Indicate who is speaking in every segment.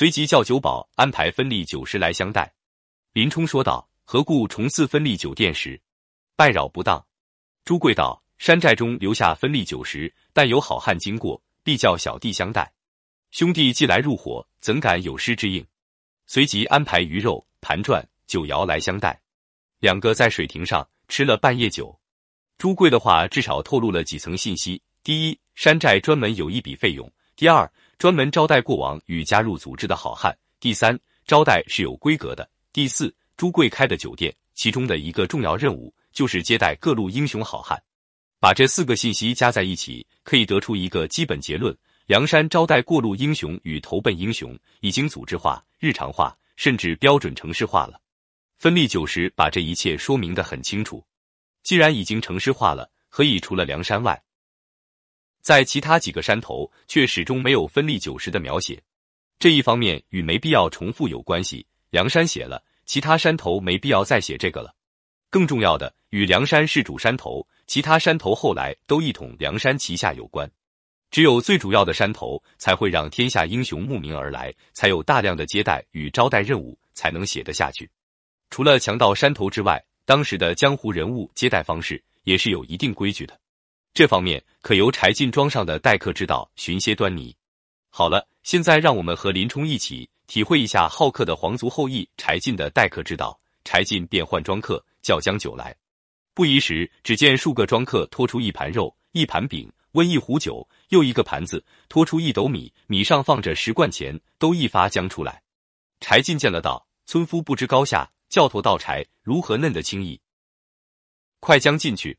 Speaker 1: 随即叫酒保安排分例酒食来相待。林冲说道：“何故重赐分例酒店时，拜扰不当？”朱贵道：“山寨中留下分例酒食，但有好汉经过，必叫小弟相待。兄弟既来入伙，怎敢有失之应？”随即安排鱼肉、盘转、酒肴来相待。两个在水亭上吃了半夜酒。朱贵的话至少透露了几层信息：第一，山寨专门有一笔费用；第二，专门招待过往与加入组织的好汉；第三，招待是有规格的；第四，朱贵开的酒店，其中的一个重要任务就是接待各路英雄好汉。把这四个信息加在一起，可以得出一个基本结论。梁山招待过路英雄与投奔英雄已经组织化、日常化，甚至标准城市化了。分立九十把这一切说明的很清楚。既然已经城市化了，何以除了梁山外，在其他几个山头却始终没有分立九十的描写？这一方面与没必要重复有关系。梁山写了，其他山头没必要再写这个了。更重要的，与梁山是主山头，其他山头后来都一统梁山旗下有关。只有最主要的山头才会让天下英雄慕名而来，才有大量的接待与招待任务，才能写得下去。除了强盗山头之外，当时的江湖人物接待方式也是有一定规矩的。这方面可由柴进庄上的待客之道寻些端倪。好了，现在让我们和林冲一起体会一下好客的皇族后裔柴进的待客之道。柴进便唤庄客，叫将酒来。不一时，只见数个庄客拖出一盘肉，一盘饼。温一壶酒，又一个盘子拖出一斗米，米上放着十贯钱，都一发将出来。柴进见了道：“村夫不知高下，教头倒柴，如何嫩得轻易？快将进去，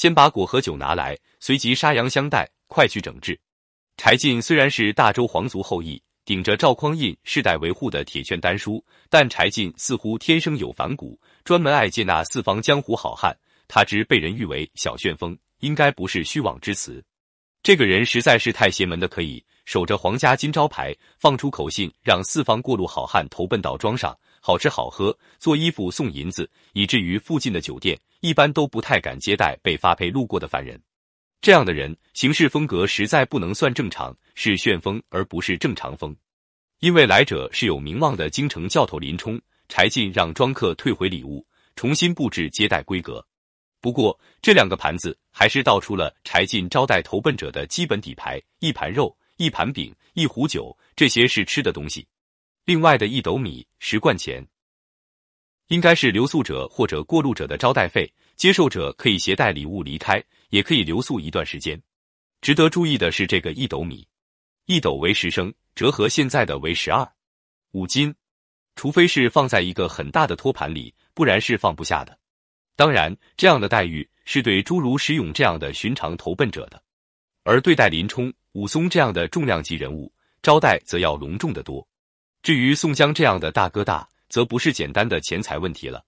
Speaker 1: 先把果和酒拿来，随即杀羊相待，快去整治。”柴进虽然是大周皇族后裔，顶着赵匡胤世代维护的铁券丹书，但柴进似乎天生有反骨，专门爱接纳四方江湖好汉。他之被人誉为小旋风。应该不是虚妄之词，这个人实在是太邪门的，可以守着皇家金招牌，放出口信让四方过路好汉投奔到庄上，好吃好喝，做衣服送银子，以至于附近的酒店一般都不太敢接待被发配路过的凡人。这样的人行事风格实在不能算正常，是旋风而不是正常风。因为来者是有名望的京城教头林冲，柴进让庄客退回礼物，重新布置接待规格。不过，这两个盘子还是道出了柴进招待投奔者的基本底牌：一盘肉，一盘饼，一壶酒，这些是吃的东西。另外的一斗米、十贯钱，应该是留宿者或者过路者的招待费。接受者可以携带礼物离开，也可以留宿一段时间。值得注意的是，这个一斗米，一斗为十升，折合现在的为十二五斤，除非是放在一个很大的托盘里，不然是放不下的。当然，这样的待遇是对诸如石勇这样的寻常投奔者的，而对待林冲、武松这样的重量级人物，招待则要隆重的多。至于宋江这样的大哥大，则不是简单的钱财问题了。